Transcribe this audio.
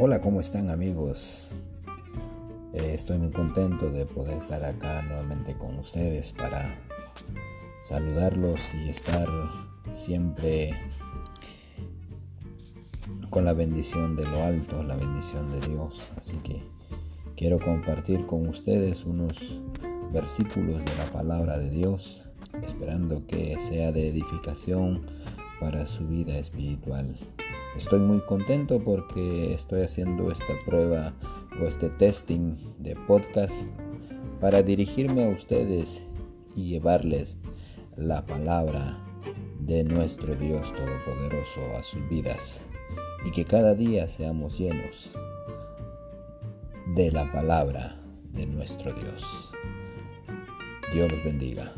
Hola, ¿cómo están amigos? Eh, estoy muy contento de poder estar acá nuevamente con ustedes para saludarlos y estar siempre con la bendición de lo alto, la bendición de Dios. Así que quiero compartir con ustedes unos versículos de la palabra de Dios, esperando que sea de edificación para su vida espiritual. Estoy muy contento porque estoy haciendo esta prueba o este testing de podcast para dirigirme a ustedes y llevarles la palabra de nuestro Dios Todopoderoso a sus vidas y que cada día seamos llenos de la palabra de nuestro Dios. Dios los bendiga.